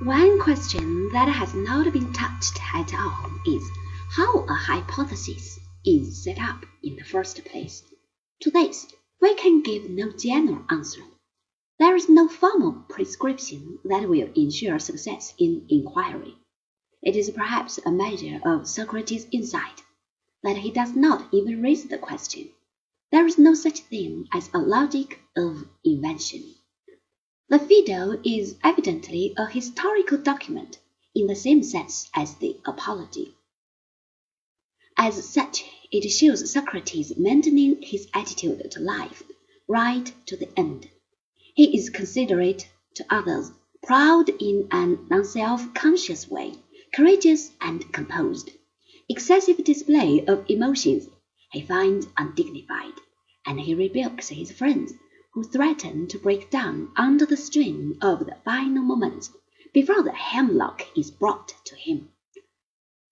One question that has not been touched at all is how a hypothesis is set up in the first place. To this we can give no general answer. There is no formal prescription that will ensure success in inquiry. It is perhaps a measure of Socrates' insight that he does not even raise the question. There is no such thing as a logic of invention. The Phaedo is evidently a historical document in the same sense as the Apology. As such, it shows Socrates maintaining his attitude to life right to the end. He is considerate to others, proud in an unself conscious way, courageous and composed. Excessive display of emotions he finds undignified, and he rebukes his friends who to break down under the strain of the final moments before the hemlock is brought to him.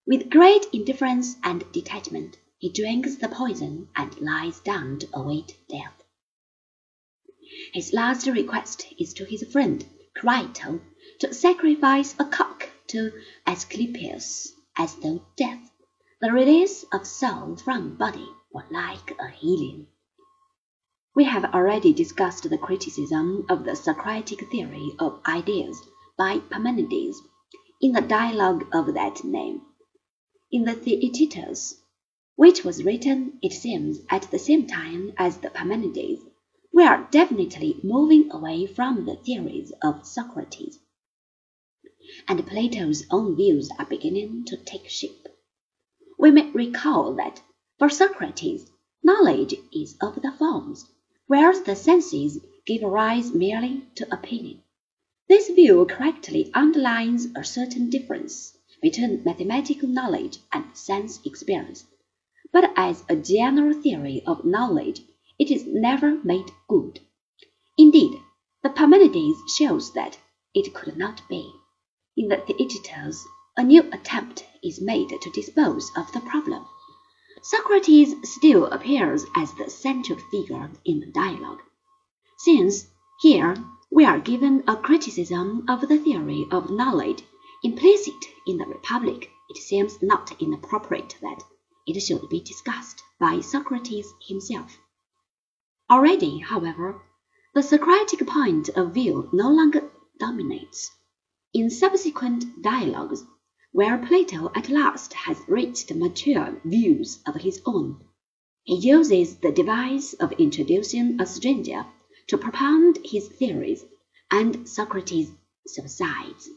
With great indifference and detachment, he drinks the poison and lies down to await death. His last request is to his friend Crito to sacrifice a cock to Asclepius, as though death, the release of soul from body, were like a healing. We have already discussed the criticism of the Socratic theory of ideas by Parmenides in the dialogue of that name. In the Theaetetus, which was written, it seems, at the same time as the Parmenides, we are definitely moving away from the theories of Socrates, and Plato's own views are beginning to take shape. We may recall that for Socrates, knowledge is of the forms, whereas the senses give rise merely to opinion. This view correctly underlines a certain difference between mathematical knowledge and sense experience, but as a general theory of knowledge it is never made good. Indeed, the Parmenides shows that it could not be. In the Theaetetus, a new attempt is made to dispose of the problem. Socrates still appears as the central figure in the dialogue. Since here we are given a criticism of the theory of knowledge implicit in the Republic, it seems not inappropriate that it should be discussed by Socrates himself. Already, however, the Socratic point of view no longer dominates. In subsequent dialogues, where Plato at last has reached mature views of his own, he uses the device of introducing a stranger to propound his theories, and Socrates subsides.